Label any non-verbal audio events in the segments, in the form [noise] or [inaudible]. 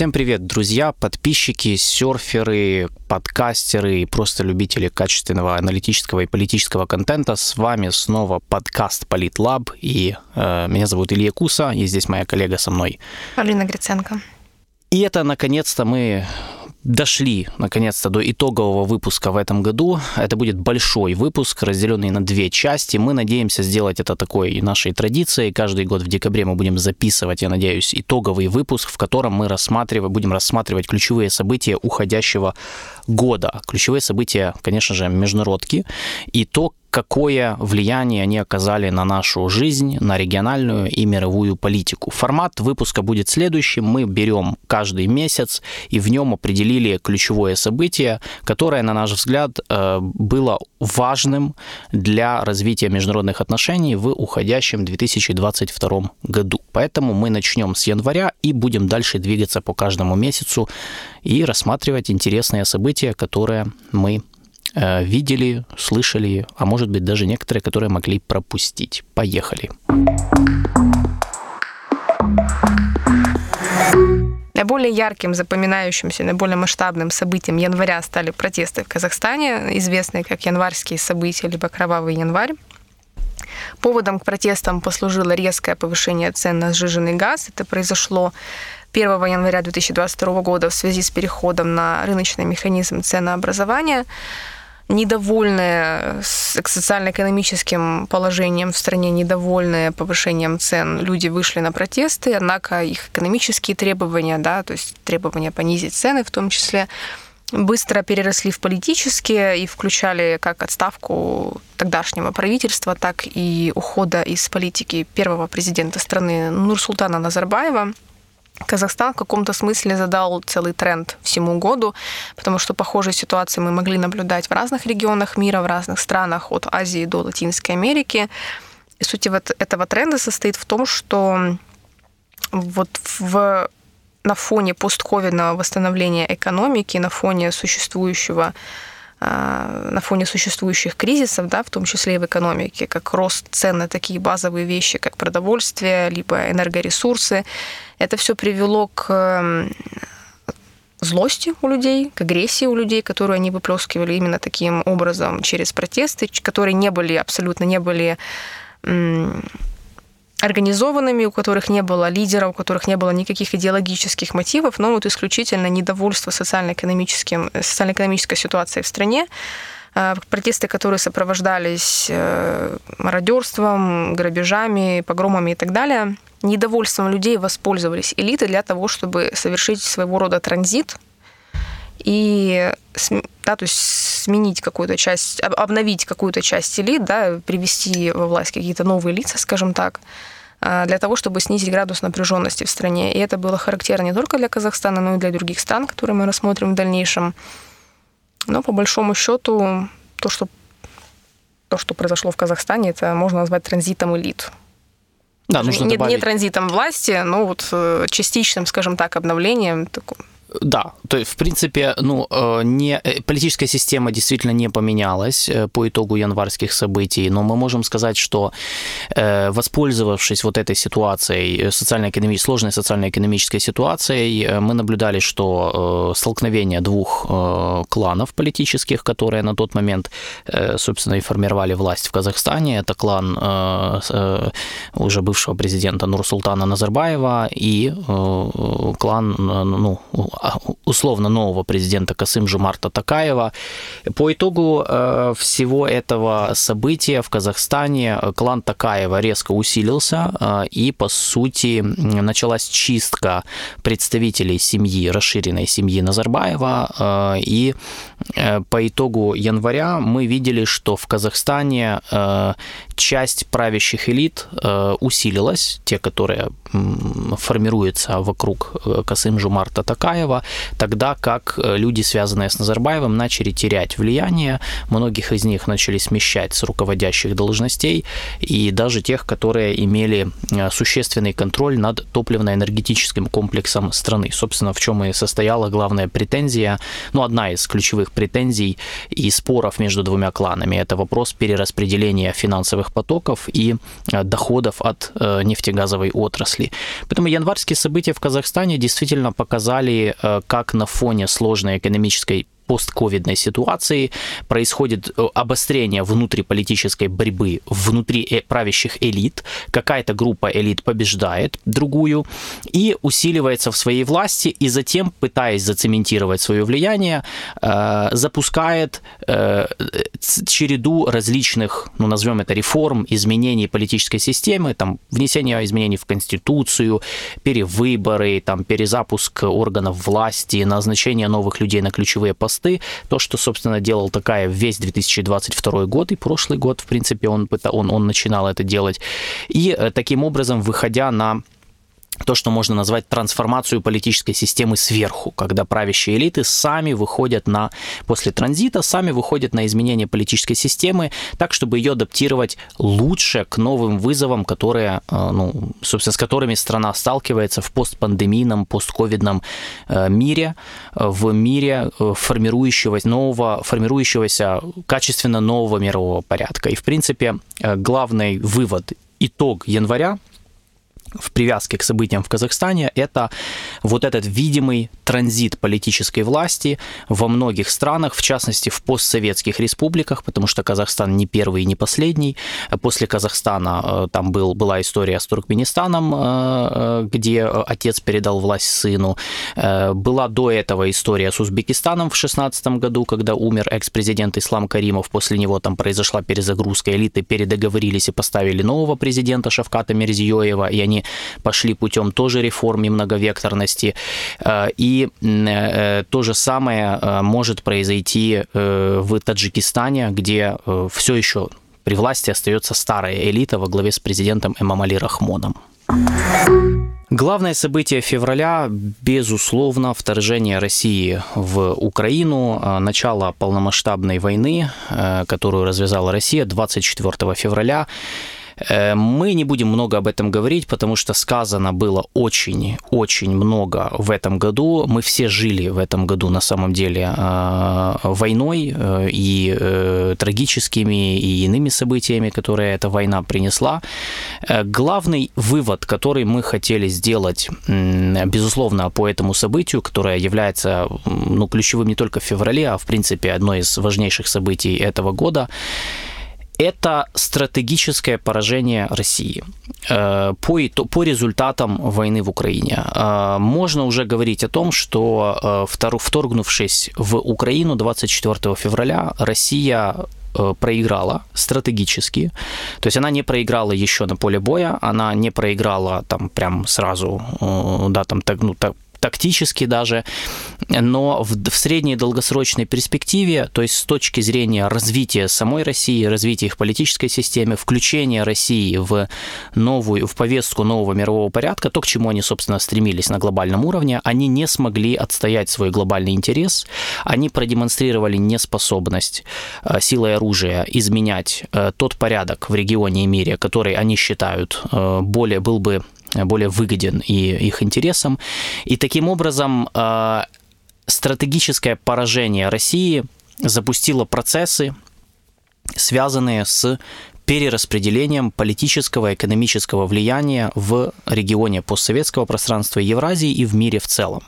Всем привет, друзья, подписчики, серферы, подкастеры и просто любители качественного аналитического и политического контента. С вами снова подкаст Политлаб, и э, меня зовут Илья Куса, и здесь моя коллега со мной. Алина Гриценко. И это, наконец-то, мы дошли наконец-то до итогового выпуска в этом году. Это будет большой выпуск, разделенный на две части. Мы надеемся сделать это такой нашей традицией. Каждый год в декабре мы будем записывать, я надеюсь, итоговый выпуск, в котором мы рассматриваем, будем рассматривать ключевые события уходящего года. Ключевые события, конечно же, международки и то, какое влияние они оказали на нашу жизнь, на региональную и мировую политику. Формат выпуска будет следующим. Мы берем каждый месяц и в нем определили ключевое событие, которое, на наш взгляд, э, было важным для развития международных отношений в уходящем 2022 году. Поэтому мы начнем с января и будем дальше двигаться по каждому месяцу и рассматривать интересные события, которые мы видели, слышали, а может быть даже некоторые, которые могли пропустить. Поехали. Наиболее ярким, запоминающимся, наиболее масштабным событием января стали протесты в Казахстане, известные как январские события, либо кровавый январь. Поводом к протестам послужило резкое повышение цен на сжиженный газ. Это произошло 1 января 2022 года в связи с переходом на рыночный механизм ценообразования недовольные социально-экономическим положением в стране, недовольные повышением цен, люди вышли на протесты, однако их экономические требования, да, то есть требования понизить цены в том числе, быстро переросли в политические и включали как отставку тогдашнего правительства, так и ухода из политики первого президента страны Нурсултана Назарбаева – Казахстан в каком-то смысле задал целый тренд всему году, потому что похожие ситуации мы могли наблюдать в разных регионах мира, в разных странах, от Азии до Латинской Америки. И суть вот этого тренда состоит в том, что вот в, на фоне постковидного восстановления экономики, на фоне существующего на фоне существующих кризисов, да, в том числе и в экономике, как рост цен на такие базовые вещи, как продовольствие, либо энергоресурсы, это все привело к злости у людей, к агрессии у людей, которую они выплескивали именно таким образом через протесты, которые не были абсолютно не были организованными, у которых не было лидера, у которых не было никаких идеологических мотивов, но вот исключительно недовольство социально-экономическим, социально-экономической ситуацией в стране, э, протесты, которые сопровождались э, мародерством, грабежами, погромами и так далее. Недовольством людей воспользовались элиты для того, чтобы совершить своего рода транзит и да, то есть сменить какую-то часть, обновить какую-то часть элит, да, привести во власть какие-то новые лица, скажем так, а, для того, чтобы снизить градус напряженности в стране. И это было характерно не только для Казахстана, но и для других стран, которые мы рассмотрим в дальнейшем. Но по большому счету то, что, то, что произошло в Казахстане, это можно назвать транзитом элит. Да, нужно не, добавить... не транзитом власти, но вот э, частичным, скажем так, обновлением, таким да, то есть, в принципе, ну, э, не, э, политическая система действительно не поменялась э, по итогу январских событий, но мы можем сказать, что воспользовавшись вот этой ситуацией, социально-экономической, сложной социально-экономической ситуацией, мы наблюдали, что столкновение двух кланов политических, которые на тот момент, собственно, и формировали власть в Казахстане, это клан уже бывшего президента Нурсултана Назарбаева и клан, ну, условно нового президента Касым Жумарта Такаева. По итогу э, всего этого события в Казахстане э, клан Такаева резко усилился, э, и, по сути, началась чистка представителей семьи, расширенной семьи Назарбаева, и по итогу января мы видели, что в Казахстане часть правящих элит усилилась, те, которые формируются вокруг Касым Жумарта Такаева, Назарбаева, тогда как люди, связанные с Назарбаевым, начали терять влияние, многих из них начали смещать с руководящих должностей, и даже тех, которые имели существенный контроль над топливно-энергетическим комплексом страны. Собственно, в чем и состояла главная претензия, ну, одна из ключевых претензий и споров между двумя кланами. Это вопрос перераспределения финансовых потоков и э, доходов от э, нефтегазовой отрасли. Поэтому январские события в Казахстане действительно показали, э, как на фоне сложной экономической постковидной ситуации. Происходит э, обострение внутриполитической борьбы внутри э, правящих элит, какая-то группа элит побеждает другую и усиливается в своей власти, и затем, пытаясь зацементировать свое влияние, э, запускает череду различных, ну, назовем это реформ, изменений политической системы, там, внесение изменений в Конституцию, перевыборы, там, перезапуск органов власти, назначение новых людей на ключевые посты, посты. То, что, собственно, делал такая весь 2022 год и прошлый год, в принципе, он, он, он начинал это делать. И э, таким образом, выходя на то, что можно назвать трансформацию политической системы сверху, когда правящие элиты сами выходят на, после транзита, сами выходят на изменение политической системы, так, чтобы ее адаптировать лучше к новым вызовам, которые, э, ну, собственно, с которыми страна сталкивается в постпандемийном, постковидном э, мире, э, в мире формирующегося нового, формирующегося качественно нового мирового порядка. И, в принципе, главный вывод, итог января в привязке к событиям в Казахстане, это вот этот видимый транзит политической власти во многих странах, в частности в постсоветских республиках, потому что Казахстан не первый и не последний. После Казахстана э, там был, была история с Туркменистаном, э, э, где отец передал власть сыну. Была до этого история с Узбекистаном в 2016 году, когда умер экс-президент Ислам Каримов. После него там произошла перезагрузка элиты, передоговорились и поставили нового президента Шавката Мирзиёева, и они пошли путем тоже реформ и многовекторности. Э, и э, то же самое э, может произойти в Таджикистане, где все еще при власти остается старая элита во главе с президентом Эмамали Рахмоном. Главное событие февраля, безусловно, вторжение России в Украину, начало полномасштабной войны, которую развязала Россия 24 февраля. Э, мы не будем много об этом говорить, потому что сказано было очень-очень много в этом году. Мы все жили в этом году на самом деле э, войной э, и трагическими и иными событиями, которые эта война принесла. Главный вывод, который мы хотели сделать, безусловно, по этому событию, которое является ну, ключевым не только в феврале, а в принципе одно из важнейших событий этого года, это стратегическое поражение России э, по, по результатам войны в Украине. Э, можно уже говорить о том, что э, вторгнувшись в Украину 24 февраля, Россия проиграла стратегически. То есть она не проиграла еще на поле боя, она не проиграла там прям сразу, да, там, так, ну, так, тактически даже, но в, в средней долгосрочной перспективе, то есть с точки зрения развития самой России, развития их политической системы, включения России в новую, в повестку нового мирового порядка, то, к чему они, собственно, стремились на глобальном уровне, они не смогли отстоять свой глобальный интерес, они продемонстрировали неспособность э, силой оружия изменять э, тот порядок в регионе и мире, который они считают э, более был бы более выгоден и их интересам. И таким образом э, стратегическое поражение России запустило процессы, связанные с перераспределением политического и экономического влияния в регионе постсоветского пространства Евразии и в мире в целом.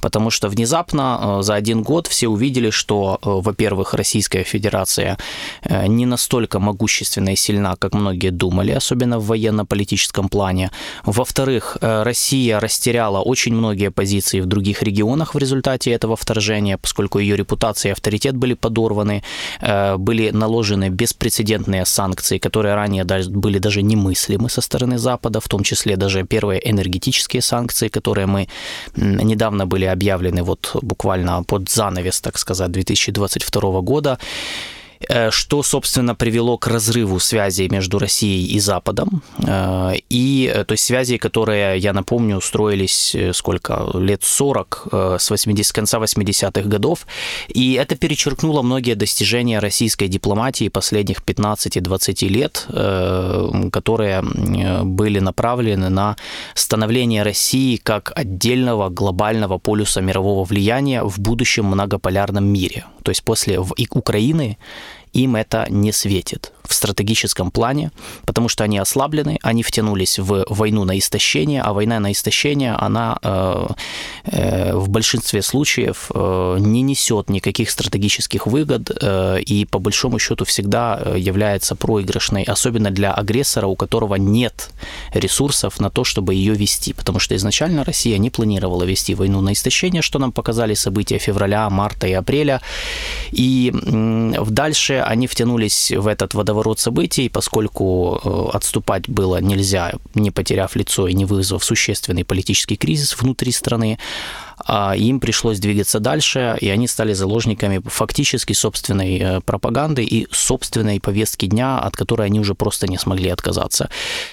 Потому что внезапно э, за один год все увидели, что, э, во-первых, Российская Федерация э, не настолько могущественна и сильна, как многие думали, особенно в военно-политическом плане. Во-вторых, Россия растеряла очень многие позиции в других регионах в результате этого вторжения, поскольку ее репутация и авторитет были подорваны, были наложены беспрецедентные санкции санкции, которые ранее были даже немыслимы со стороны Запада, в том числе даже первые энергетические санкции, которые мы недавно были объявлены вот буквально под занавес, так сказать, 2022 года. Э, что, собственно, привело к разрыву связей между Россией и Западом. Э, и, э, то есть, связи, которые, я напомню, строились сколько, лет 40, с 80, конца 80-х годов. И это перечеркнуло многие достижения российской дипломатии последних 15-20 лет, которые были направлены на становление России как отдельного глобального полюса мирового влияния в будущем многополярном мире. То есть после Украины им это не светит в стратегическом плане, потому что они ослаблены, они втянулись в войну на истощение, а война на истощение, она э, э, в большинстве случаев э, не несет никаких стратегических выгод э, и по большому счету всегда э, является проигрышной, особенно для агрессора, у которого нет ресурсов на то, чтобы ее вести, потому что изначально Россия не планировала вести войну на истощение, что нам показали события февраля, марта и апреля, и э, дальше они втянулись в этот водоворот водоворот событий, поскольку э, отступать было нельзя, не потеряв лицо и не вызвав существенный политический кризис внутри страны, а им пришлось двигаться дальше, и они стали заложниками фактически собственной э, пропаганды и собственной повестки дня, от которой они уже просто не смогли отказаться.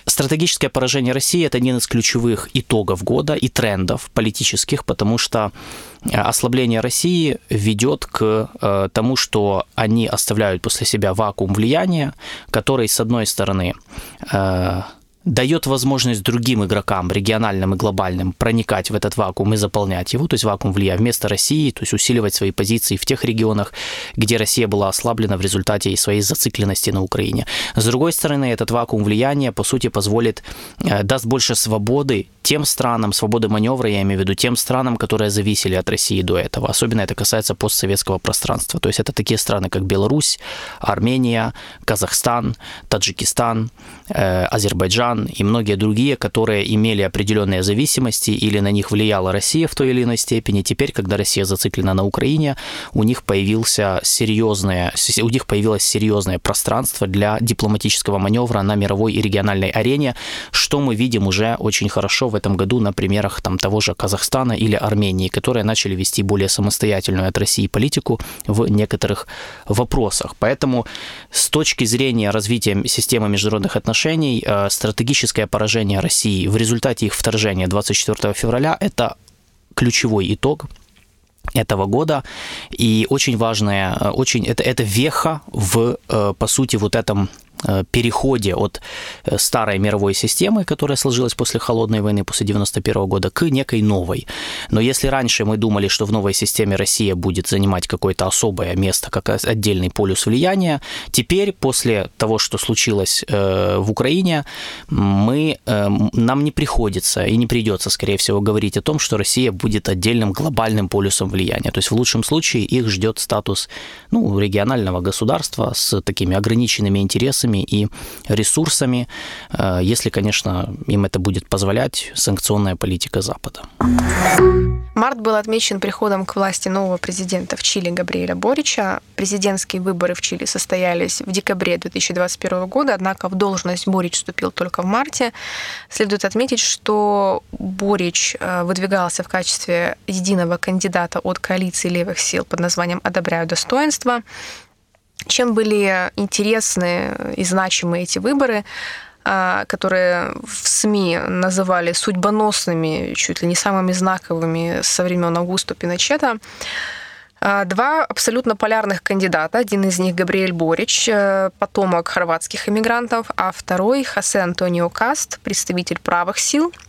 Стратегическое поражение России – это один из ключевых итогов года и трендов политических, потому что ослабление России ведет к э, тому, что они оставляют после себя вакуум влияния, который, с одной стороны, дает возможность другим игрокам, региональным и глобальным, проникать в этот вакуум и заполнять его, то есть вакуум влияя вместо России, то есть усиливать свои позиции в тех регионах, где Россия была ослаблена в результате своей зацикленности на Украине. С другой стороны, этот вакуум влияния, по сути, позволит, э, даст больше свободы тем странам, свободы маневра, я имею в виду тем странам, которые зависели от России до этого. Особенно это касается постсоветского пространства. То есть это такие страны, как Беларусь, Армения, Казахстан, Таджикистан, э, Азербайджан, Иран и многие другие, которые имели определенные зависимости или на них влияла Россия в той или иной степени. Теперь, когда Россия зациклена на Украине, у них, появился серьезное, у них появилось серьезное пространство для дипломатического маневра на мировой и региональной арене, что мы видим уже очень хорошо в этом году на примерах там, того же Казахстана или Армении, которые начали вести более самостоятельную от России политику в некоторых вопросах. Поэтому с точки зрения развития системы международных отношений, э, стратегически стратегическое поражение России в результате их вторжения 24 февраля – это ключевой итог этого года. И очень важная, очень, это, это веха в, э, по сути, вот этом Э, переходе от э, старой мировой системы, которая сложилась после Холодной войны, после 91 года, к некой новой. Но если раньше мы думали, что в новой системе Россия будет занимать какое-то особое место, как отдельный полюс влияния, теперь, после того, что случилось э, в Украине, мы, нам не приходится и не придется, скорее всего, говорить о том, что Россия будет отдельным глобальным полюсом влияния. То есть в лучшем случае их ждет статус ну, регионального государства с такими ограниченными интересами, средствами и ресурсами, э, если, конечно, им это будет позволять санкционная политика Запада. Март был отмечен приходом к власти нового президента в Чили Габриэля Борича. Президентские выборы в Чили состоялись в декабре 2021 года, однако в должность Борич вступил только в марте. Следует отметить, что Борич э, выдвигался в качестве единого кандидата от коалиции левых сил под названием «Одобряю достоинство». Чем были интересны и значимы эти выборы? А, которые в СМИ называли судьбоносными, чуть ли не самыми знаковыми со времен Аугуста Пиночета. А, два абсолютно полярных кандидата. Один из них Габриэль Борич, э, потомок хорватских иммигрантов, а второй Хосе Антонио Каст, представитель правых сил –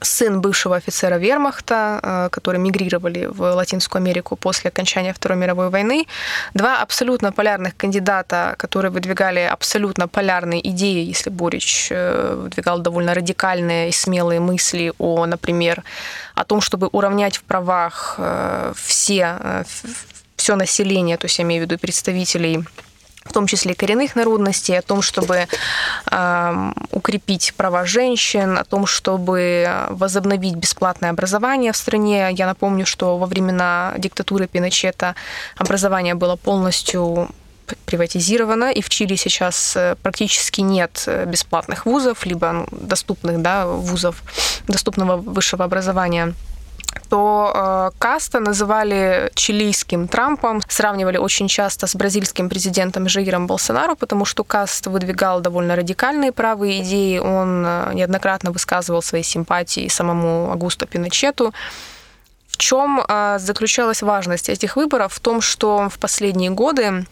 сын бывшего офицера вермахта, э, которые мигрировали в Латинскую Америку после окончания Второй мировой войны. Два абсолютно полярных кандидата, которые выдвигали абсолютно полярные идеи, если Борич э, выдвигал довольно радикальные и смелые мысли о, например, о том, чтобы уравнять в правах э, все, все население, то есть я имею в виду представителей в том числе коренных народностей, о том, чтобы э, укрепить права женщин, о том, чтобы возобновить бесплатное образование в стране. Я напомню, что во времена диктатуры Пиночета образование было полностью приватизировано, и в Чили сейчас э, практически нет бесплатных вузов, либо доступных да, вузов, доступного высшего образования что э, Каста называли чилийским Трампом, сравнивали очень часто с бразильским президентом Жаиром Болсонару, потому что Каст выдвигал довольно радикальные правые идеи, он э, неоднократно высказывал свои симпатии самому Агусту Пиночету. В чем э, заключалась важность этих выборов? В том, что в последние годы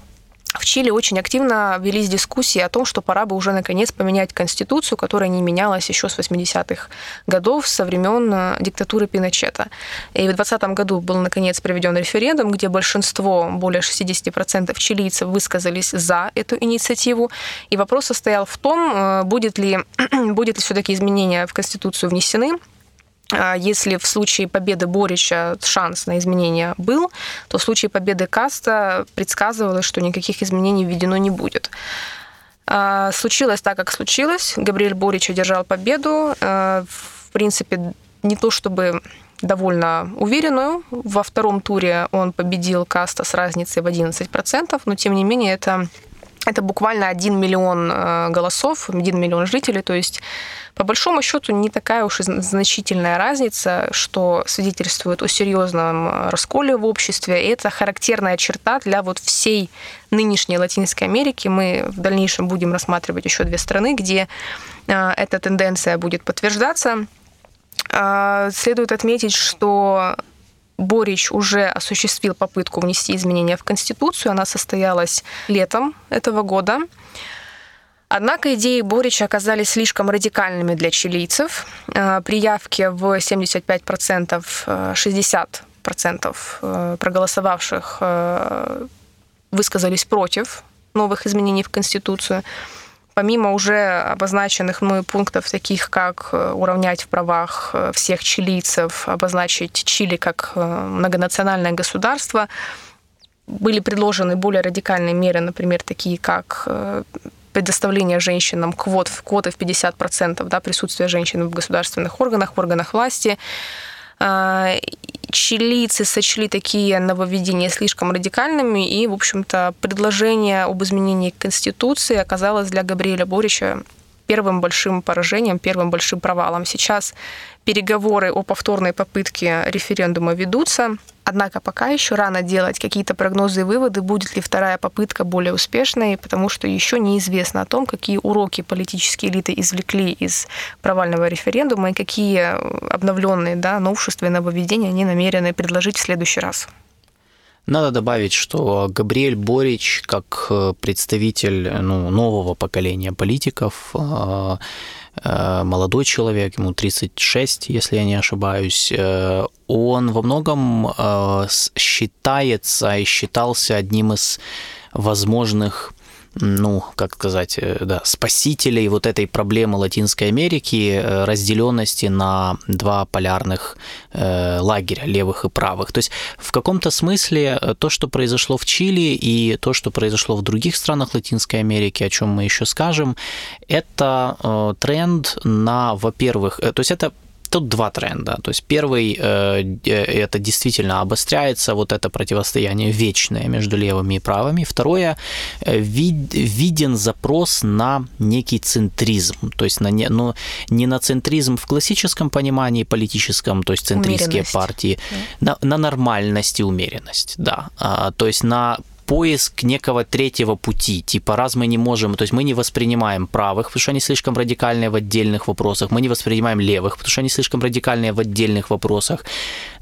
в Чили очень активно велись дискуссии о том, что пора бы уже наконец поменять конституцию, которая не менялась еще с 80-х годов, со времен э, диктатуры Пиночета. И в 2020 году был наконец проведен референдум, где большинство, более 60% чилийцев высказались за эту инициативу. И вопрос состоял в том, э, будет ли, [clears throat] будет ли все-таки изменения в конституцию внесены, если в случае победы Борича шанс на изменения был, то в случае победы Каста предсказывалось, что никаких изменений введено не будет. А, случилось так, как случилось. Габриэль Борич одержал победу. А, в принципе, не то чтобы довольно уверенную. Во втором туре он победил Каста с разницей в 11%, но тем не менее это, это буквально 1 миллион голосов, 1 миллион жителей, то есть по большому счету не такая уж и значительная разница, что свидетельствует о серьезном э, расколе в обществе. И это характерная черта для вот всей нынешней Латинской Америки. Мы в дальнейшем будем рассматривать еще две страны, где э, эта тенденция будет подтверждаться. А, следует отметить, что Борич уже осуществил попытку внести изменения в Конституцию. Она состоялась летом этого года. Однако идеи Борича оказались слишком радикальными для чилийцев. Э, при явке в 75%, 60% э, э, проголосовавших высказались против новых изменений в Конституцию. Помимо уже обозначенных мной пунктов, таких как уравнять в правах всех чилийцев, обозначить Чили как многонациональное государство, были предложены более радикальные меры, например, такие как предоставление женщинам квот, квоты в 50% да, присутствия женщин в государственных органах, в органах власти. А, чилийцы сочли такие нововведения слишком радикальными, и, в общем-то, предложение об изменении Конституции оказалось для Габриэля Борича первым большим поражением, первым большим провалом. Сейчас переговоры о повторной попытке референдума ведутся. Однако пока еще рано делать какие-то прогнозы и выводы, будет ли вторая попытка более успешной, потому что еще неизвестно о том, какие уроки политические элиты извлекли из провального референдума и какие обновленные да, новшества и нововведения они намерены предложить в следующий раз. Надо добавить, что Габриэль Борич, как э, представитель ну, нового поколения политиков, э, э, молодой человек, ему 36, если я не ошибаюсь, он во многом считается и считался одним из возможных ну, как сказать, э, да, спасителей вот этой проблемы Латинской Америки, э, разделенности на два полярных э, лагеря, левых и правых. То есть в каком-то смысле то, что произошло в Чили и то, что произошло в других странах Латинской Америки, о чем мы еще скажем, это тренд на, во-первых, то есть это Тут два тренда. То есть первый э, это действительно обостряется вот это противостояние вечное между левыми и правыми. Второе э, вид, виден запрос на некий центризм, то есть на не, ну, не на центризм в классическом понимании политическом, то есть центристские партии, да. на, на нормальность и умеренность, да. А, то есть на поиск некого третьего пути, типа раз мы не можем, то есть мы не воспринимаем правых, потому что они слишком радикальные в отдельных вопросах, мы не воспринимаем левых, потому что они слишком радикальные в отдельных вопросах.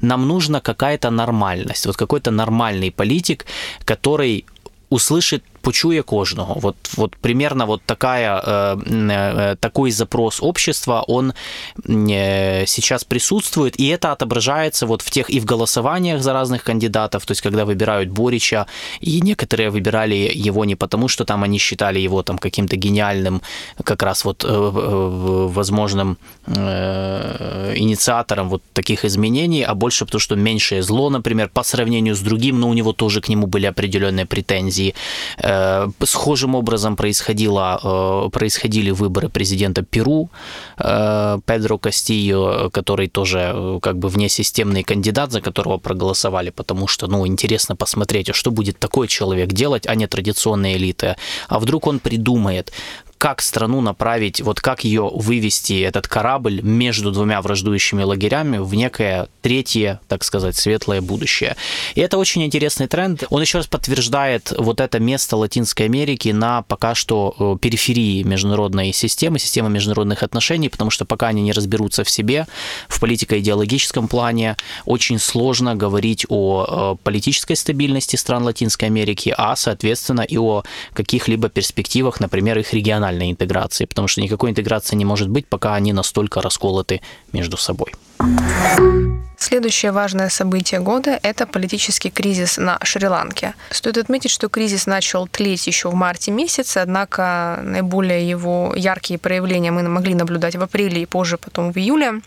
Нам нужна какая-то нормальность, вот какой-то нормальный политик, который услышит почує кожного. Вот, вот примерно вот такая, э, э, такой запрос общества, он э, сейчас присутствует, и это отображается вот в тех и в голосованиях за разных кандидатов, то есть когда выбирают Борича, и некоторые выбирали его не потому, что там они считали его там каким-то гениальным, как раз вот возможным инициатором вот таких изменений, а больше потому, что меньшее зло, например, по сравнению с другим, но у него тоже к нему были определенные претензии. Э, схожим образом происходило, э, происходили выборы президента Перу э, Педро Кастио, который тоже как бы внесистемный кандидат, за которого проголосовали, потому что, ну, интересно посмотреть, а что будет такой человек делать, а не традиционные элиты. А вдруг он придумает, как страну направить, вот как ее вывести, этот корабль, между двумя враждующими лагерями в некое третье, так сказать, светлое будущее. И это очень интересный тренд. Он еще раз подтверждает вот это место Латинской Америки на пока что э, периферии международной системы, системы международных отношений, потому что пока они не разберутся в себе, в политико-идеологическом плане, очень сложно говорить о э, политической стабильности стран Латинской Америки, а, соответственно, и о каких-либо перспективах, например, их региональной интеграции, потому что никакой интеграции не может быть, пока они настолько расколоты между собой. Следующее важное событие года – это политический кризис на Шри-Ланке. Стоит отметить, что кризис начал тлеть еще в марте месяце, однако наиболее его яркие проявления мы могли наблюдать в апреле и позже, потом в июле.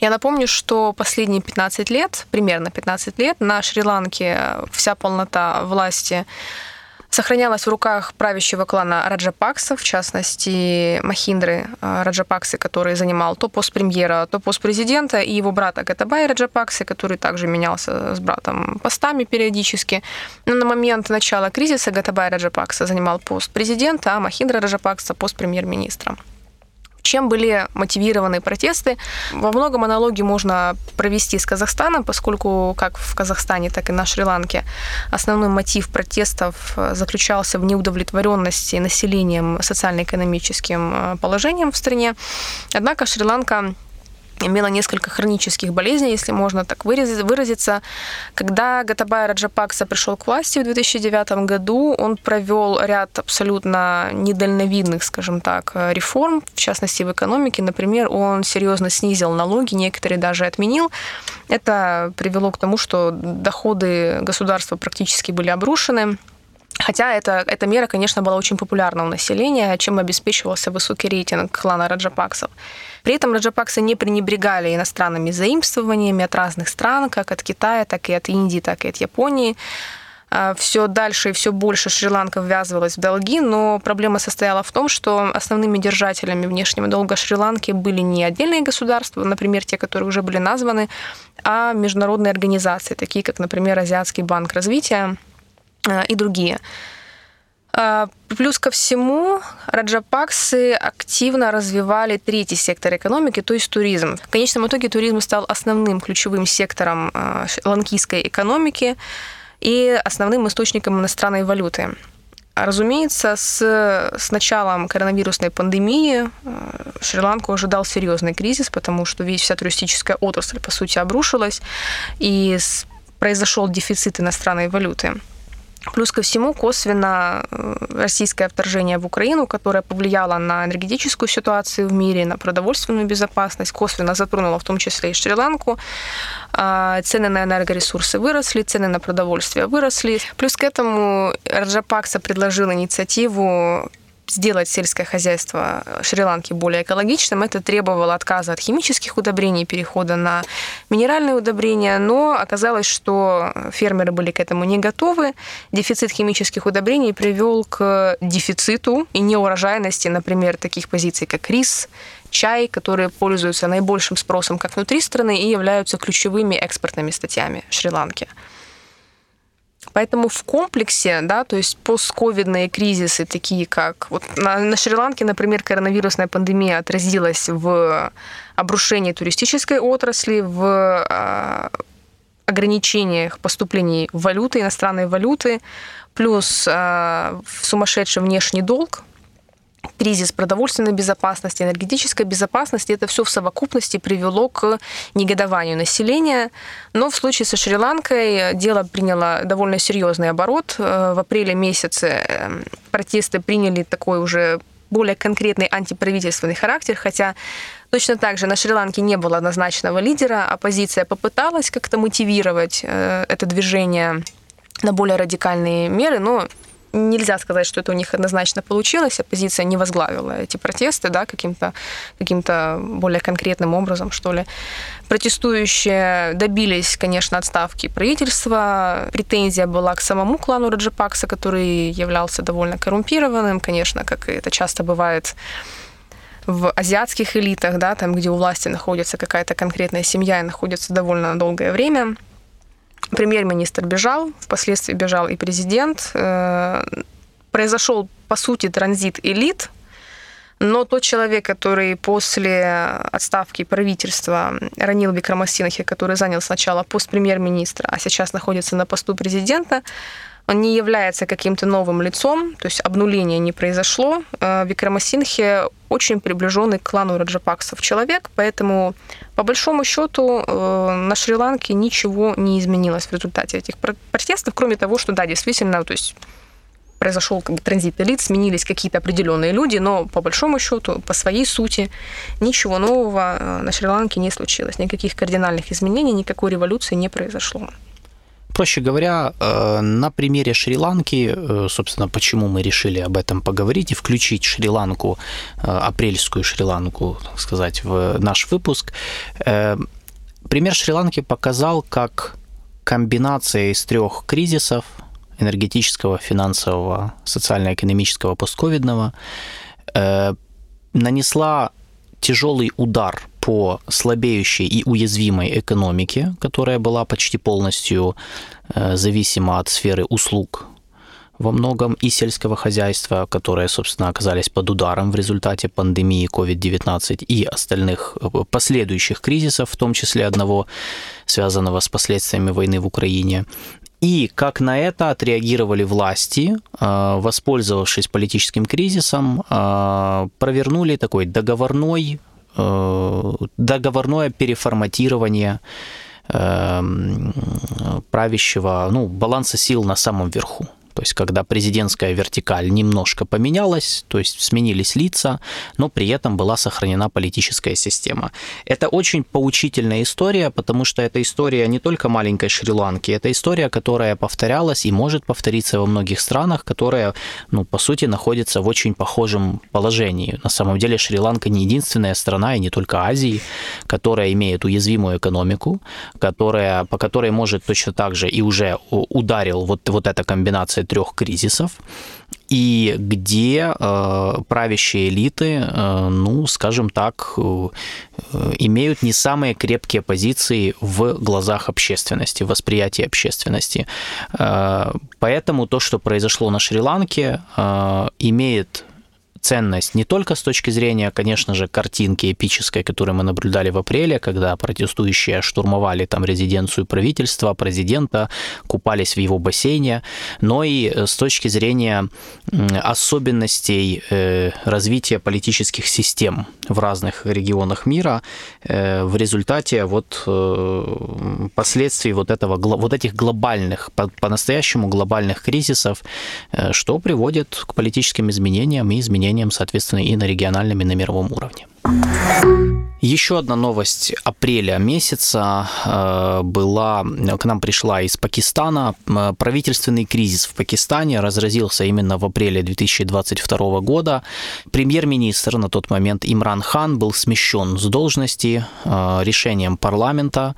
Я напомню, что последние 15 лет, примерно 15 лет, на Шри-Ланке вся полнота власти сохранялась в руках правящего клана Раджапакса, в частности Махиндры э, Раджапаксы, который занимал то пост премьера, то пост президента, и его брата Гатабай Раджапаксы, который также менялся с братом постами периодически. Но на момент начала кризиса Гатабай Раджапакса занимал пост президента, а Махиндра Раджапакса пост премьер-министра. Чем были мотивированы протесты? Во многом аналогию можно провести с Казахстаном, поскольку как в Казахстане, так и на Шри-Ланке основной мотив протестов э, заключался в неудовлетворенности населением социально-экономическим э, положением в стране. Однако Шри-Ланка имела несколько хронических болезней, если можно так выразиться. Когда Гатабай Раджапакса пришел к власти в 2009 году, он провел ряд абсолютно недальновидных, скажем так, реформ, в частности в экономике. Например, он серьезно снизил налоги, некоторые даже отменил. Это привело к тому, что доходы государства практически были обрушены. Хотя эта, эта мера, конечно, была очень популярна у населения, чем обеспечивался высокий рейтинг клана Раджапаксов. При этом Раджапаксы не пренебрегали иностранными заимствованиями от разных стран, как от Китая, так и от Индии, так и от Японии. А, все дальше и все больше Шри-Ланка ввязывалась в долги, но проблема состояла в том, что основными держателями внешнего долга Шри-Ланки были не отдельные государства, например, те, которые уже были названы, а международные организации, такие как, например, Азиатский банк развития и другие. А, плюс ко всему, Раджапаксы активно развивали третий сектор экономики, то есть туризм. В конечном итоге туризм стал основным ключевым сектором а, ланкийской экономики и основным источником иностранной валюты. Разумеется, с, с началом коронавирусной пандемии а, Шри-Ланку ожидал серьезный кризис, потому что весь вся туристическая отрасль, по сути, обрушилась, и произошел дефицит иностранной валюты. Плюс ко всему косвенно э, российское вторжение в Украину, которое повлияло на энергетическую ситуацию в мире, на продовольственную безопасность, косвенно затронуло в том числе и Шри-Ланку. А, цены на энергоресурсы выросли, цены на продовольствие выросли. Плюс к этому Раджапакса предложил инициативу сделать сельское хозяйство Шри-Ланки более экологичным, это требовало отказа от химических удобрений, перехода на минеральные удобрения, но оказалось, что фермеры были к этому не готовы. Дефицит химических удобрений привел к дефициту и неурожайности, например, таких позиций, как рис, чай, которые пользуются наибольшим спросом как внутри страны и являются ключевыми экспортными статьями Шри-Ланки. Поэтому в комплексе, да, то есть постковидные кризисы, такие как вот на, на Шри-Ланке, например, коронавирусная пандемия отразилась в обрушении туристической отрасли, в э, ограничениях поступлений валюты, иностранной валюты, плюс э, сумасшедший внешний долг, кризис продовольственной безопасности, энергетической безопасности, это все в совокупности привело к негодованию населения. Но в случае со Шри-Ланкой дело приняло довольно серьезный оборот. Э, в апреле месяце э, протесты приняли такой уже более конкретный антиправительственный характер, хотя точно так же на Шри-Ланке не было однозначного лидера, оппозиция попыталась как-то мотивировать э, это движение на более радикальные меры, но нельзя сказать, что это у них однозначно получилось. Оппозиция не возглавила эти протесты да, каким-то каким более конкретным образом, что ли. Протестующие добились, конечно, отставки правительства. Претензия была к самому клану Раджапакса, который являлся довольно коррумпированным, конечно, как это часто бывает в азиатских элитах, да, там, где у власти находится какая-то конкретная семья и находится довольно долгое время. Премьер-министр бежал, впоследствии бежал и президент. Э, произошел по сути, транзит элит, но тот человек, который после отставки правительства Ранил Викрамасинхи, который занял сначала пост премьер-министра, а сейчас находится на посту президента, он не является каким-то новым лицом, то есть обнуление не произошло. Э, Викрамасинхе очень приближенный к клану Раджапаксов человек, поэтому по большому счету э, на Шри-Ланке ничего не изменилось в результате этих протестов, кроме того, что да, действительно, то есть произошел как бы транзит элит, сменились какие-то определенные люди, но по большому счету, по своей сути, ничего нового э, на Шри-Ланке не случилось, никаких кардинальных изменений, никакой революции не произошло. Проще говоря, э, на примере Шри-Ланки, э, собственно, почему мы решили об этом поговорить и включить Шри-Ланку, апрельскую Шри-Ланку, так сказать, в наш выпуск. Пример Шри-Ланки показал, как комбинация из трех кризисов энергетического, финансового, социально-экономического, постковидного, э, нанесла тяжелый удар по слабеющей и уязвимой экономике, которая была почти полностью э, зависима от сферы услуг во многом и сельского хозяйства, которые, собственно, оказались под ударом в результате пандемии COVID-19 и остальных э, последующих кризисов, в том числе одного, связанного с последствиями войны в Украине. И как на это отреагировали власти, э, воспользовавшись политическим кризисом, провернули такой договорной, договорное переформатирование правящего, ну, баланса сил на самом верху. То есть, когда президентская вертикаль немножко поменялась, то есть сменились лица, но при этом была сохранена политическая система. Это очень поучительная история, потому что это история не только маленькой Шри-Ланки, это история, которая повторялась и может повториться во многих странах, которые, ну, по сути, находятся в очень похожем положении. На самом деле Шри-Ланка не единственная страна, и не только Азии, которая имеет уязвимую экономику, которая, по которой может точно так же и уже ударил вот, вот эта комбинация трех кризисов, и где э, правящие элиты, э, ну, скажем так, э, имеют не самые крепкие позиции в глазах общественности, в восприятии общественности. Э, поэтому то, что произошло на Шри-Ланке, э, имеет ценность не только с точки зрения, конечно же, картинки эпической, которую мы наблюдали в апреле, когда протестующие штурмовали там резиденцию правительства, президента, купались в его бассейне, но и э, с точки зрения особенностей э, развития политических систем в разных регионах мира э, в результате вот последствий вот этого вот этих глобальных по-настоящему глобальных кризисов, что приводит к политическим изменениям и изменениям изменениям, соответственно, и на региональном, и на мировом уровне. Еще одна новость апреля месяца э, была, к нам пришла из Пакистана. Правительственный кризис в Пакистане разразился именно в апреле 2022 года. Премьер-министр на тот момент Имран Хан был смещен с должности э, решением парламента,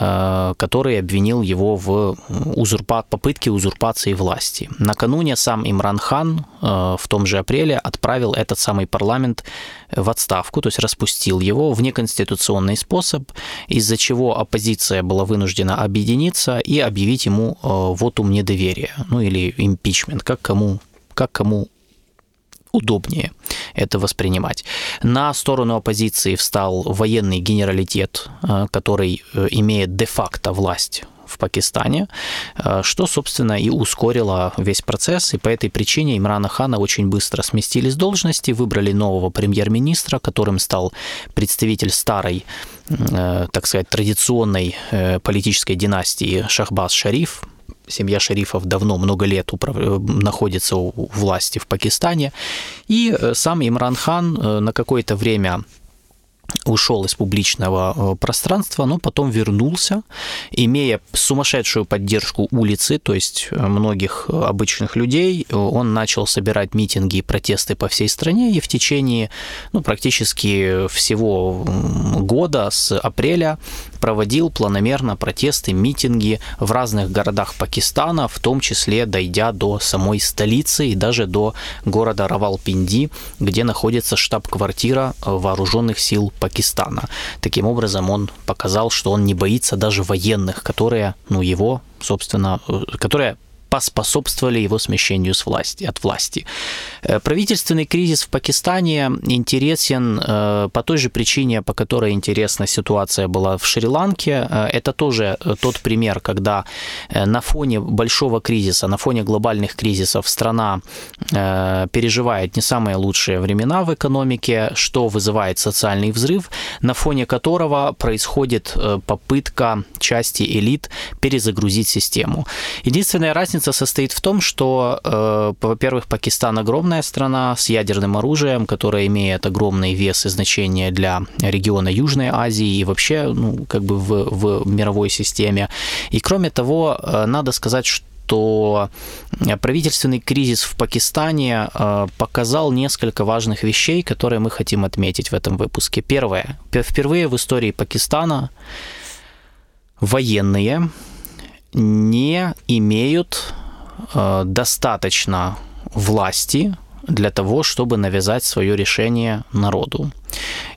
э, который обвинил его в узурпа... попытке узурпации власти. Накануне сам Имран Хан в том же апреле отправил этот самый парламент в отставку, то есть распустил его в неконституционный способ, из-за чего оппозиция была вынуждена объединиться и объявить ему э, вотум недоверия, ну или импичмент, как кому, как кому удобнее это воспринимать. На сторону оппозиции встал военный генералитет, э, который э, имеет де-факто власть в Пакистане, э, что, собственно, и ускорило весь процесс. И по этой причине Имрана Хана очень быстро сместили с должности, выбрали нового премьер-министра, которым стал представитель старой, э, так сказать, традиционной э, политической династии Шахбаз Шариф, семья шерифов давно, много лет управ... находится у власти в Пакистане. И сам Имран Хан на какое-то время ушел из публичного э, пространства, но потом вернулся, имея сумасшедшую поддержку улицы, то есть э, многих обычных людей. Он начал собирать митинги и протесты по всей стране, и в течение ну, практически всего года, с апреля, проводил планомерно протесты, митинги в разных городах Пакистана, в том числе дойдя до самой столицы и даже до города Равалпинди, где находится штаб-квартира вооруженных сил Пакистана. Таким образом, он показал, что он не боится даже военных, которые, ну, его, собственно, э, которые поспособствовали его смещению с власти, от власти. Э, правительственный кризис в Пакистане интересен э, по той же причине, по которой интересна ситуация была в Шри-Ланке. Это тоже тот пример, когда на фоне большого кризиса, на фоне глобальных кризисов страна переживает не самые лучшие времена в экономике, что вызывает социальный взрыв, на фоне которого происходит попытка части элит перезагрузить систему. Единственная разница состоит в том, что, э, во-первых, Пакистан огромная страна с ядерным оружием, которая имеет огромный вес и значение для региона Южной Азии и вообще, ну, как бы в, в мировой системе. И кроме того, э, надо сказать, что то правительственный кризис в Пакистане э, показал несколько важных вещей, которые мы хотим отметить в этом выпуске. Первое. Впервые в истории Пакистана военные не имеют э, достаточно власти для того, чтобы навязать свое решение народу.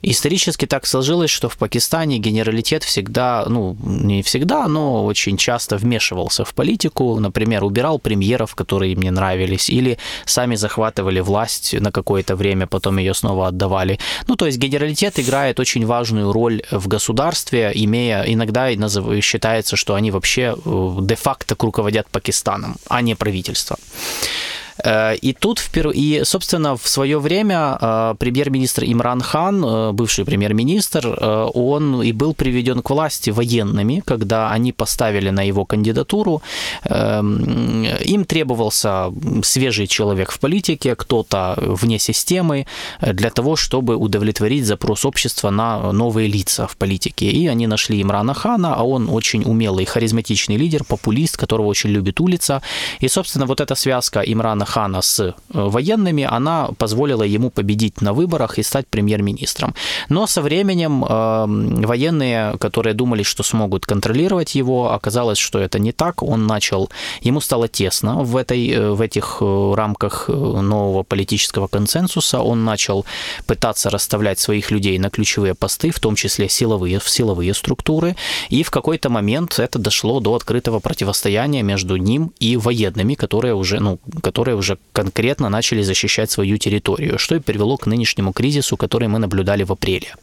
Исторически так сложилось, что в Пакистане генералитет всегда, ну, не всегда, но очень часто вмешивался в политику, например, убирал премьеров, которые им не нравились, или сами захватывали власть на какое-то время, потом ее снова отдавали. Ну, то есть генералитет играет очень важную роль в государстве, имея, иногда считается, что они вообще э, де-факто руководят Пакистаном, а не правительство. Э, и тут, и, собственно, в свое время э, премьер-министр Имран Хан, э, бывший премьер-министр, он и был приведен к власти военными, когда они поставили на его кандидатуру. Эм, им требовался свежий человек в политике, кто-то вне системы, для того, чтобы удовлетворить запрос общества на новые лица в политике. И они нашли Имрана Хана, а он очень умелый, харизматичный лидер, популист, которого очень любит улица. И, собственно, вот эта связка Имрана Хана с э, военными, она позволила ему победить на выборах и стать премьер-министром. Но со временем э, военные, которые думали, что смогут контролировать его, оказалось, что это не так. Он начал, ему стало тесно в, этой, э, в этих рамках нового политического консенсуса. Он начал пытаться расставлять своих людей на ключевые посты, в том числе силовые, в силовые структуры. И в какой-то момент это дошло до открытого противостояния между ним и военными, которые уже, ну, которые уже конкретно начали защищать свою территорию, что и привело к нынешнему кризису, который мы наблюдали в апреле.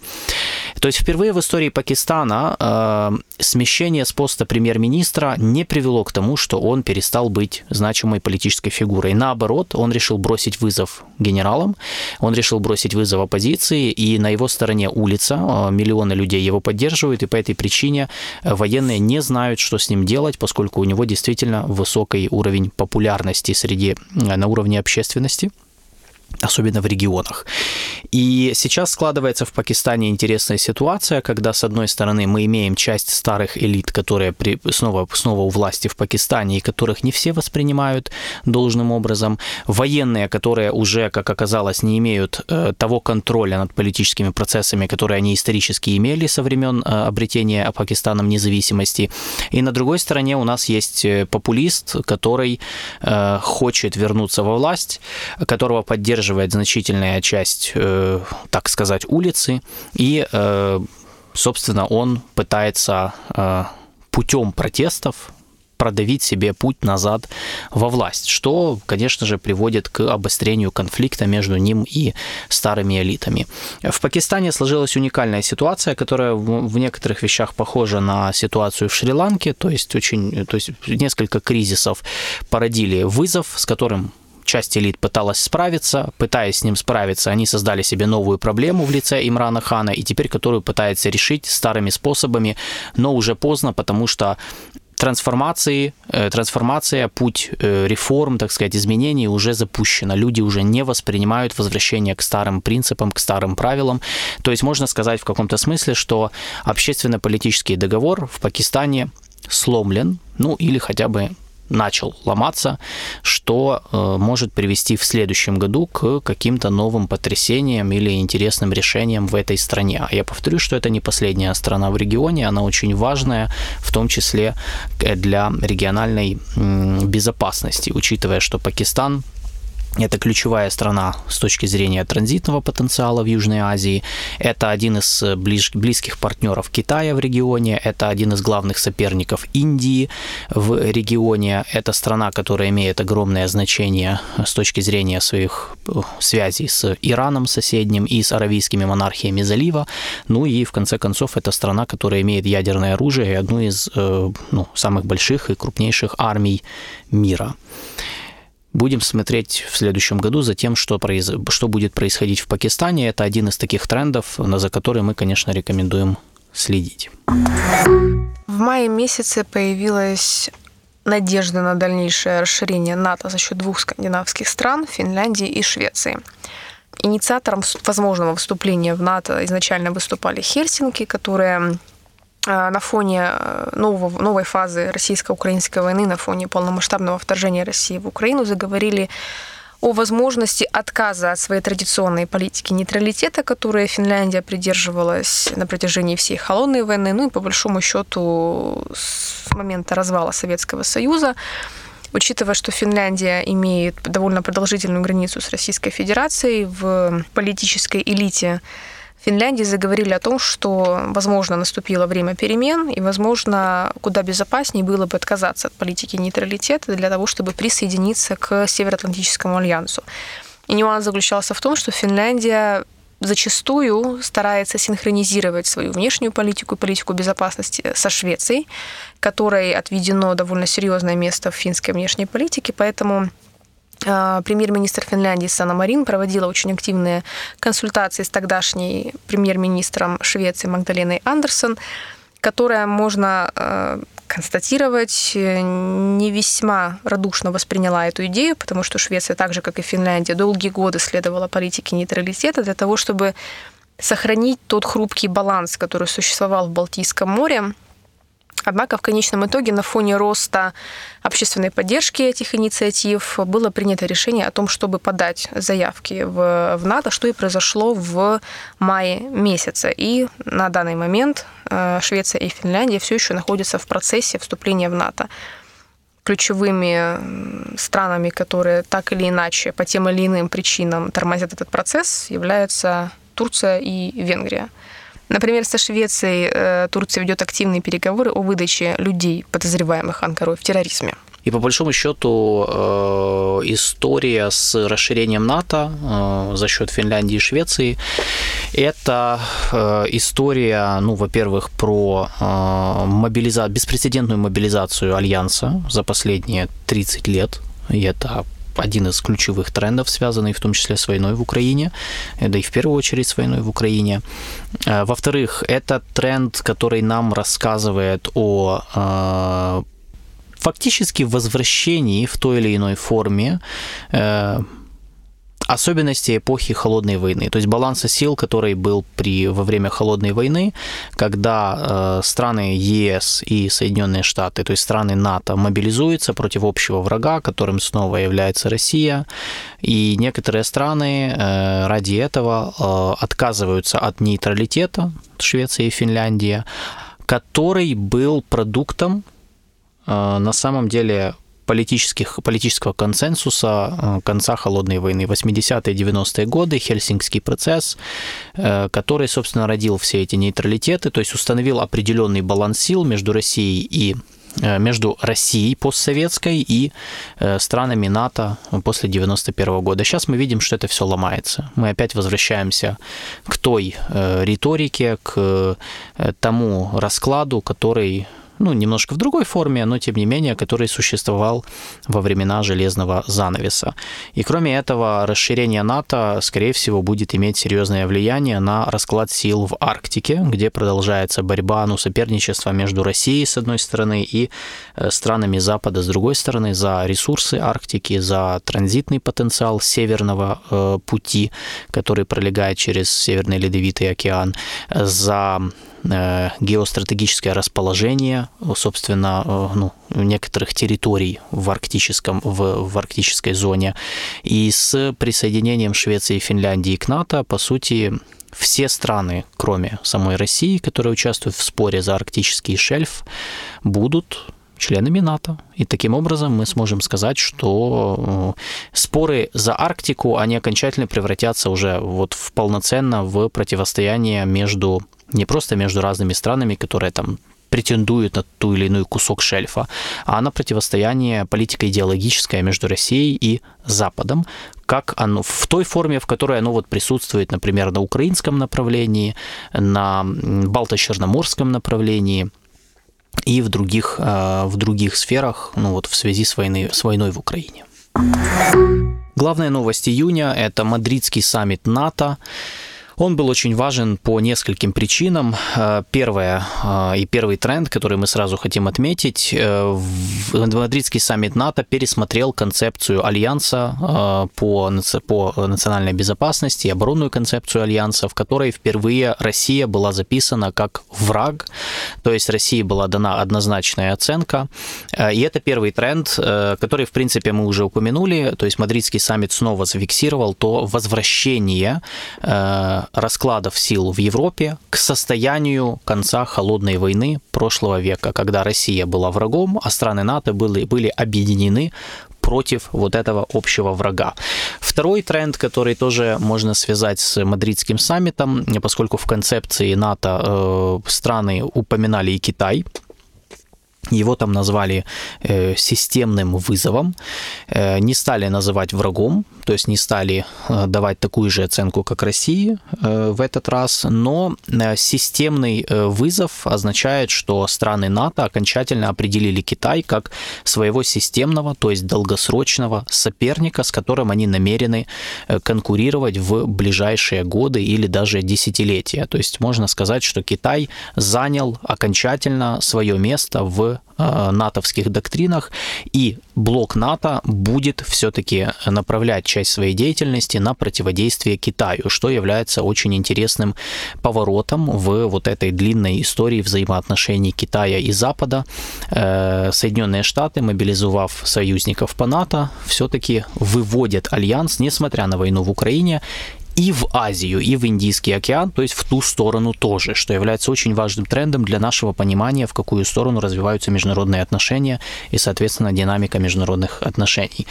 То есть впервые в истории Пакистана э, смещение с поста премьер-министра не привело к тому, что он перестал быть значимой политической фигурой. Наоборот, он решил бросить вызов генералам, он решил бросить вызов оппозиции, и на его стороне улица, э, миллионы людей его поддерживают, и по этой причине военные не знают, что с ним делать, поскольку у него действительно высокий уровень популярности среди на уровне общественности особенно в регионах. И сейчас складывается в Пакистане интересная ситуация, когда, с одной стороны, мы имеем часть старых элит, которые при, снова, снова у власти в Пакистане, и которых не все воспринимают должным образом, военные, которые уже, как оказалось, не имеют э, того контроля над политическими процессами, которые они исторически имели со времен э, обретения Пакистаном независимости. И на другой стороне у нас есть э, популист, который э, хочет вернуться во власть, которого поддерживает поддерживает значительная часть, э, так сказать, улицы, и, э, собственно, он пытается э, путем протестов продавить себе путь назад во власть, что, конечно же, приводит к обострению конфликта между ним и старыми элитами. В Пакистане сложилась уникальная ситуация, которая в некоторых вещах похожа на ситуацию в Шри-Ланке, то есть очень, то есть несколько кризисов породили вызов, с которым часть элит пыталась справиться, пытаясь с ним справиться, они создали себе новую проблему в лице Имрана Хана, и теперь которую пытается решить старыми способами, но уже поздно, потому что трансформации, э, трансформация, путь э, реформ, так сказать, изменений уже запущена. Люди уже не воспринимают возвращение к старым принципам, к старым правилам. То есть можно сказать в каком-то смысле, что общественно-политический договор в Пакистане сломлен, ну или хотя бы начал ломаться, что э, может привести в следующем году к каким-то новым потрясениям или интересным решениям в этой стране. А я повторю, что это не последняя страна в регионе, она очень важная, в том числе для региональной безопасности, учитывая, что Пакистан Это ключевая страна с точки зрения транзитного потенциала в Южной Азии. Это один из ближ, близких партнеров Китая в регионе. Это один из главных соперников Индии в регионе. Это страна, которая имеет огромное значение с точки зрения своих э, связей с Ираном соседним и с аравийскими монархиями залива. Ну и в конце концов это страна, которая имеет ядерное оружие и одну из э, ну, самых больших и крупнейших армий мира. Будем смотреть в следующем году за тем, что, произ... что будет происходить в Пакистане. Это один из таких трендов, за который мы, конечно, рекомендуем следить. В мае месяце появилась надежда на дальнейшее расширение НАТО за счет двух скандинавских стран, Финляндии и Швеции. Инициатором возможного вступления в НАТО изначально выступали Хельсинки, которые на фоне э, нового, новой фазы российско-украинской войны, на фоне полномасштабного вторжения России в Украину заговорили о возможности отказа от своей традиционной политики нейтралитета, которой Финляндия придерживалась на протяжении всей холодной войны, ну и по большому счету с момента развала Советского Союза, учитывая, что Финляндия имеет довольно продолжительную границу с Российской Федерацией в политической элите Финляндии заговорили о том, что, возможно, наступило время перемен, и, возможно, куда безопаснее было бы отказаться от политики нейтралитета для того, чтобы присоединиться к Североатлантическому альянсу. И нюанс заключался в том, что Финляндия зачастую старается синхронизировать свою внешнюю политику и политику безопасности со Швецией, которой отведено довольно серьезное место в финской внешней политике, поэтому премьер-министр Финляндии Санна Марин проводила очень активные консультации с тогдашней премьер-министром Швеции Магдаленой Андерсон, которая, можно а, констатировать, не весьма радушно восприняла эту идею, потому что Швеция, так же как и Финляндия, долгие годы следовала политике нейтралитета для того, чтобы сохранить тот хрупкий баланс, который существовал в Балтийском море, Однако в конечном итоге на фоне роста общественной поддержки этих инициатив было принято решение о том, чтобы подать заявки в, в НАТО, что и произошло в мае месяце. И на данный момент э, Швеция и Финляндия все еще находятся в процессе вступления в НАТО ключевыми странами, которые так или иначе по тем или иным причинам тормозят этот процесс, являются Турция и Венгрия. Например, со Швецией э, Турция ведет активные переговоры о выдаче людей, подозреваемых Анкарой в терроризме. И по большому счету э, история с расширением НАТО э, за счет Финляндии и Швеции это история, ну, во-первых, про мобилиза... беспрецедентную мобилизацию Альянса за последние 30 лет. И это один из ключевых трендов, связанный в том числе с войной в Украине, э, да и в первую очередь с войной в Украине. Э, во-вторых, это тренд, который нам рассказывает о э, фактически возвращении в той или иной форме особенности эпохи холодной войны, то есть баланса сил, который был при, во время холодной войны, когда э, страны ЕС и Соединенные Штаты, то есть страны НАТО, мобилизуются против общего врага, которым снова является Россия, и некоторые страны э, ради этого э, отказываются от нейтралитета, Швеция и Финляндия, который был продуктом э, на самом деле политических, политического консенсуса э, конца холодной войны. 80-е, 90-е годы, Хельсингский процесс, э, который, собственно, родил все эти нейтралитеты, то есть установил определенный баланс сил между Россией и э, между Россией постсоветской и странами НАТО после 91 года. Сейчас мы видим, что это все ломается. Мы опять возвращаемся к той риторике, к тому раскладу, который ну, немножко в другой форме, но тем не менее, который существовал во времена железного занавеса. И кроме этого, расширение НАТО, скорее всего, будет иметь серьезное влияние на расклад сил в Арктике, где продолжается борьба, ну, соперничество между Россией, с одной стороны, и э, странами Запада, с другой стороны, за ресурсы Арктики, за транзитный потенциал северного э, пути, который пролегает через Северный Ледовитый океан, за Э, геостратегическое расположение, собственно, э, ну, некоторых территорий в, арктическом, в, в арктической зоне. И с присоединением Швеции Финляндии к НАТО, по сути, все страны, кроме самой России, которые участвуют в споре за арктический шельф, будут членами НАТО. И таким образом мы сможем сказать, что э, споры за Арктику, они окончательно превратятся уже вот в полноценно в противостояние между не просто между разными странами, которые там претендуют на ту или иной кусок шельфа, а на противостояние политико-идеологическое между Россией и Западом, как оно в той форме, в которой оно вот присутствует, например, на украинском направлении, на Балто-Черноморском направлении и в других, э, в других сферах, ну вот в связи с, войной, с войной в Украине. Главная новость июня – это мадридский саммит НАТО. Он был очень важен по нескольким причинам. Э, первое э, и первый тренд, который мы сразу хотим отметить, э, Мадридский саммит НАТО пересмотрел концепцию Альянса по, по национальной безопасности, оборонную концепцию Альянса, в которой впервые Россия была записана как враг, то есть России была дана однозначная оценка. И это первый тренд, который, в принципе, мы уже упомянули, то есть Мадридский саммит снова зафиксировал то возвращение раскладов сил в Европе к состоянию конца холодной войны прошлого века, когда Россия была врагом, а страны НАТО были, были объединены против вот этого общего врага. Второй тренд, который тоже можно связать с мадридским саммитом, поскольку в концепции НАТО э, страны упоминали и Китай, его там назвали э, системным вызовом, э, не стали называть врагом, то есть не стали э, давать такую же оценку, как России э, в этот раз, но э, системный вызов означает, что страны НАТО окончательно определили Китай как своего системного, то есть долгосрочного соперника, с которым они намерены конкурировать в ближайшие годы или даже десятилетия. То есть можно сказать, что Китай занял окончательно свое место в натовских доктринах, и блок НАТО будет все-таки направлять часть своей деятельности на противодействие Китаю, что является очень интересным поворотом в вот этой длинной истории взаимоотношений Китая и Запада. Э, Соединенные Штаты, мобилизовав союзников по НАТО, все-таки выводят альянс, несмотря на войну в Украине, и в Азию, и в Индийский океан, то есть в ту сторону тоже, что является очень важным трендом для нашего понимания, в какую сторону развиваются международные отношения и, соответственно, динамика международных отношений.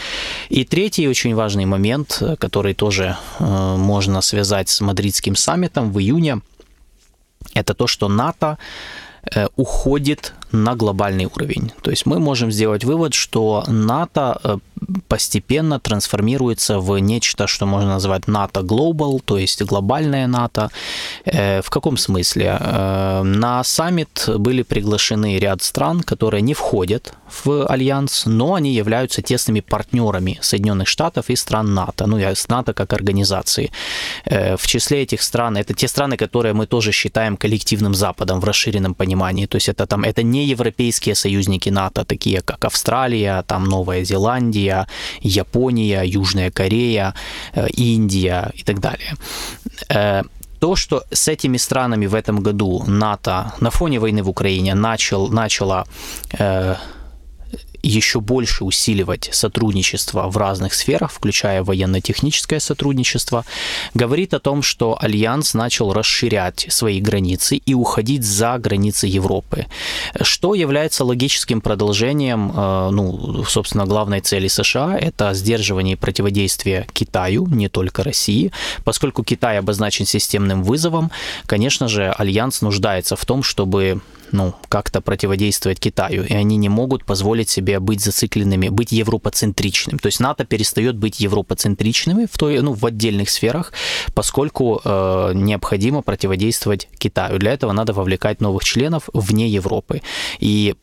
И третий очень важный момент, который тоже э, можно связать с мадридским саммитом в июне, это то, что НАТО э, уходит на глобальный уровень. То есть мы можем сделать вывод, что НАТО э, постепенно трансформируется в нечто, что можно назвать НАТО Global, то есть глобальное НАТО. Э, в каком смысле? Э, на саммит были приглашены ряд стран, которые не входят в альянс, но они являются тесными партнерами Соединенных Штатов и стран НАТО, ну с НАТО как организации. В числе этих стран, это те страны, которые мы тоже считаем коллективным Западом в расширенном понимании, то есть это там это не европейские союзники НАТО, такие как Австралия, там Новая Зеландия, Япония, Южная Корея, э, Индия и так далее. Э, то, что с этими странами в этом году НАТО на фоне войны в Украине начал, начало э, еще больше усиливать сотрудничество в разных сферах, включая военно-техническое сотрудничество, говорит о том, что Альянс начал расширять свои границы и уходить за границы Европы, что является логическим продолжением, э, ну, собственно, главной цели США – это сдерживание и противодействие Китаю, не только России. Поскольку Китай обозначен системным вызовом, конечно же, Альянс нуждается в том, чтобы ну, как-то противодействовать Китаю, и они не могут позволить себе быть зацикленными, быть европоцентричным. То есть НАТО перестает быть европоцентричными в, той, ну, в отдельных сферах, поскольку э, необходимо противодействовать Китаю. Для этого надо вовлекать новых членов вне Европы. И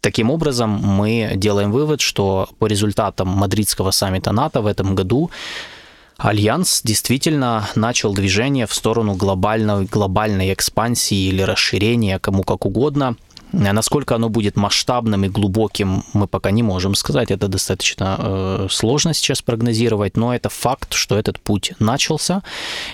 Таким образом, мы делаем вывод, что по результатам мадридского саммита НАТО в этом году Альянс действительно начал движение в сторону глобальной, глобальной экспансии или расширения, кому как угодно. Насколько оно будет масштабным и глубоким, мы пока не можем сказать. Это достаточно э, сложно сейчас прогнозировать, но это факт, что этот путь начался,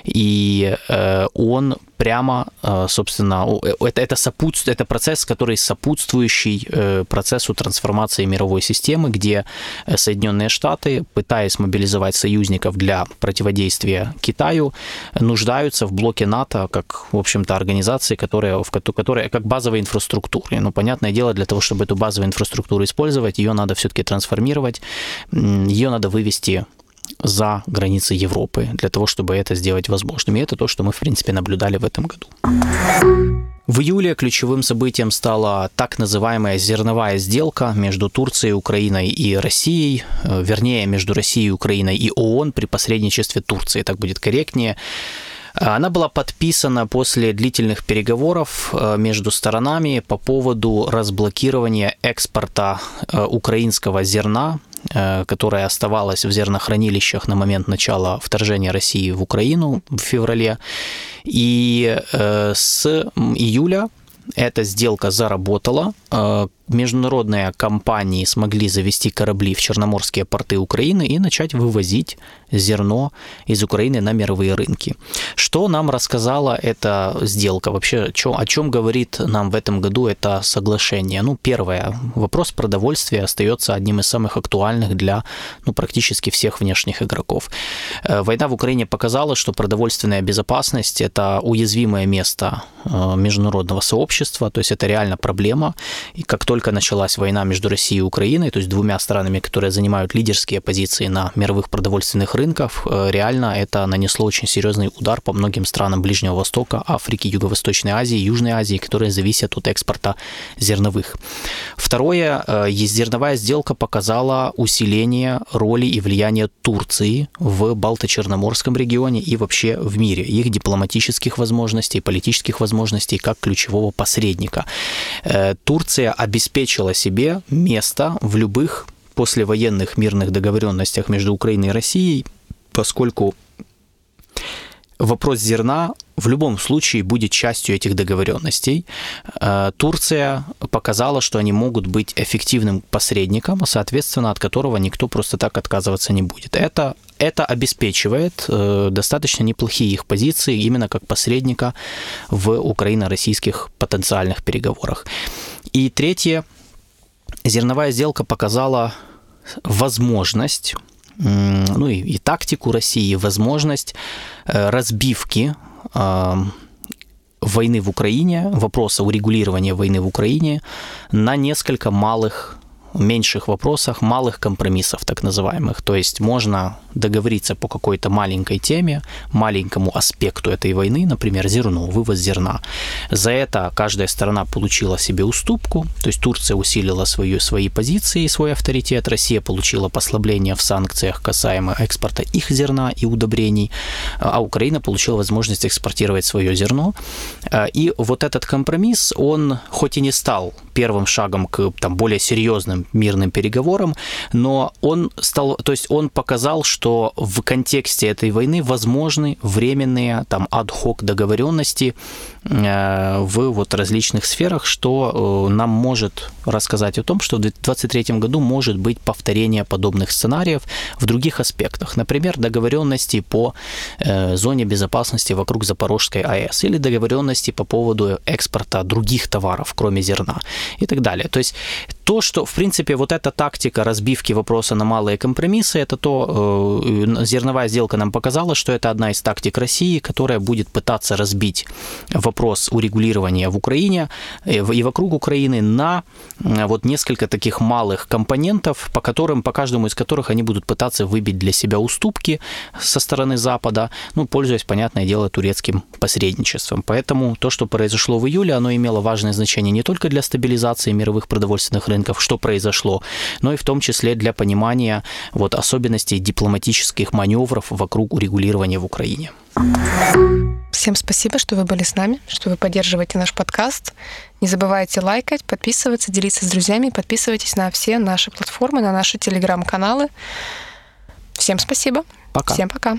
и э, он прямо, собственно, это, это, сопутств, это процесс, который сопутствующий процессу трансформации мировой системы, где Соединенные Штаты, пытаясь мобилизовать союзников для противодействия Китаю, нуждаются в блоке НАТО как, в общем-то, организации, которая, в, которая как базовая инфраструктура. Ну, понятное дело, для того, чтобы эту базовую инфраструктуру использовать, ее надо все-таки трансформировать, ее надо вывести за границы Европы для того, чтобы это сделать возможным. И это то, что мы, в принципе, наблюдали в этом году. В июле ключевым событием стала так называемая зерновая сделка между Турцией, Украиной и Россией, э, вернее, между Россией, Украиной и ООН при посредничестве Турции, так будет корректнее. Она была подписана после длительных переговоров э, между сторонами по поводу разблокирования экспорта э, украинского зерна Э, которая оставалась в зернохранилищах на момент начала вторжения России в Украину в феврале. И с июля эта сделка заработала. Международные компании смогли завести корабли в черноморские порты Украины и начать вывозить зерно из Украины на мировые рынки. Что нам рассказала эта сделка? Вообще, о чем говорит нам в этом году это соглашение? Ну, первое, вопрос продовольствия остается одним из самых актуальных для ну, практически всех внешних игроков. Э, война в Украине показала, что продовольственная безопасность – это уязвимое место э, международного сообщества, то есть это реально проблема. И как только началась война между Россией и Украиной, то есть двумя странами, которые занимают лидерские позиции на мировых продовольственных рынках, э, реально это нанесло очень серьезный удар по многим странам Ближнего Востока, Африки, Юго-Восточной Азии, Южной Азии, которые зависят от экспорта зерновых. Второе, э, зерновая сделка показала усиление роли и влияния Турции в Балто-Черноморском регионе и вообще в мире, их дипломатических возможностей, политических возможностей как ключевого посредника. Э, Турция обеспечила себе место в любых послевоенных мирных договоренностях между Украиной и Россией, поскольку вопрос зерна в любом случае будет частью этих договоренностей. Э, Турция показала, что они могут быть эффективным посредником, соответственно, от которого никто просто так отказываться не будет. Это, это обеспечивает э, достаточно неплохие их позиции именно как посредника в украино-российских потенциальных переговорах. И третье, зерновая сделка показала возможность ну и, и тактику России, возможность э, разбивки э, войны в Украине, вопроса урегулирования войны в Украине на несколько малых меньших вопросах, малых компромиссов так называемых. То есть можно договориться по какой-то маленькой теме, маленькому аспекту этой войны, например, зерно, вывоз зерна. За это каждая сторона получила себе уступку, то есть Турция усилила свою, свои позиции и свой авторитет, Россия получила послабление в санкциях касаемо экспорта их зерна и удобрений, а Украина получила возможность экспортировать свое зерно. И вот этот компромисс, он хоть и не стал первым шагом к там, более серьезным мирным переговорам, но он стал, то есть он показал, что в контексте этой войны возможны временные там ад-хок договоренности э, в вот различных сферах, что э, нам может рассказать о том, что в 2023 году может быть повторение подобных сценариев в других аспектах. Например, договоренности по э, зоне безопасности вокруг Запорожской АЭС или договоренности по поводу экспорта других товаров, кроме зерна и так далее. То есть то, что, в принципе, вот эта тактика разбивки вопроса на малые компромиссы, это то, э, зерновая сделка нам показала, что это одна из тактик России, которая будет пытаться разбить вопрос урегулирования в Украине э, и вокруг Украины на вот несколько таких малых компонентов, по которым, по каждому из которых они будут пытаться выбить для себя уступки со стороны Запада, ну, пользуясь, понятное дело, турецким посредничеством. Поэтому то, что произошло в июле, оно имело важное значение не только для стабилизации мировых продовольственных рынков, что произошло, но и в том числе для понимания вот особенностей дипломатических маневров вокруг урегулирования в Украине. Всем спасибо, что вы были с нами, что вы поддерживаете наш подкаст. Не забывайте лайкать, подписываться, делиться с друзьями, подписывайтесь на все наши платформы, на наши телеграм-каналы. Всем спасибо. Пока. Всем пока.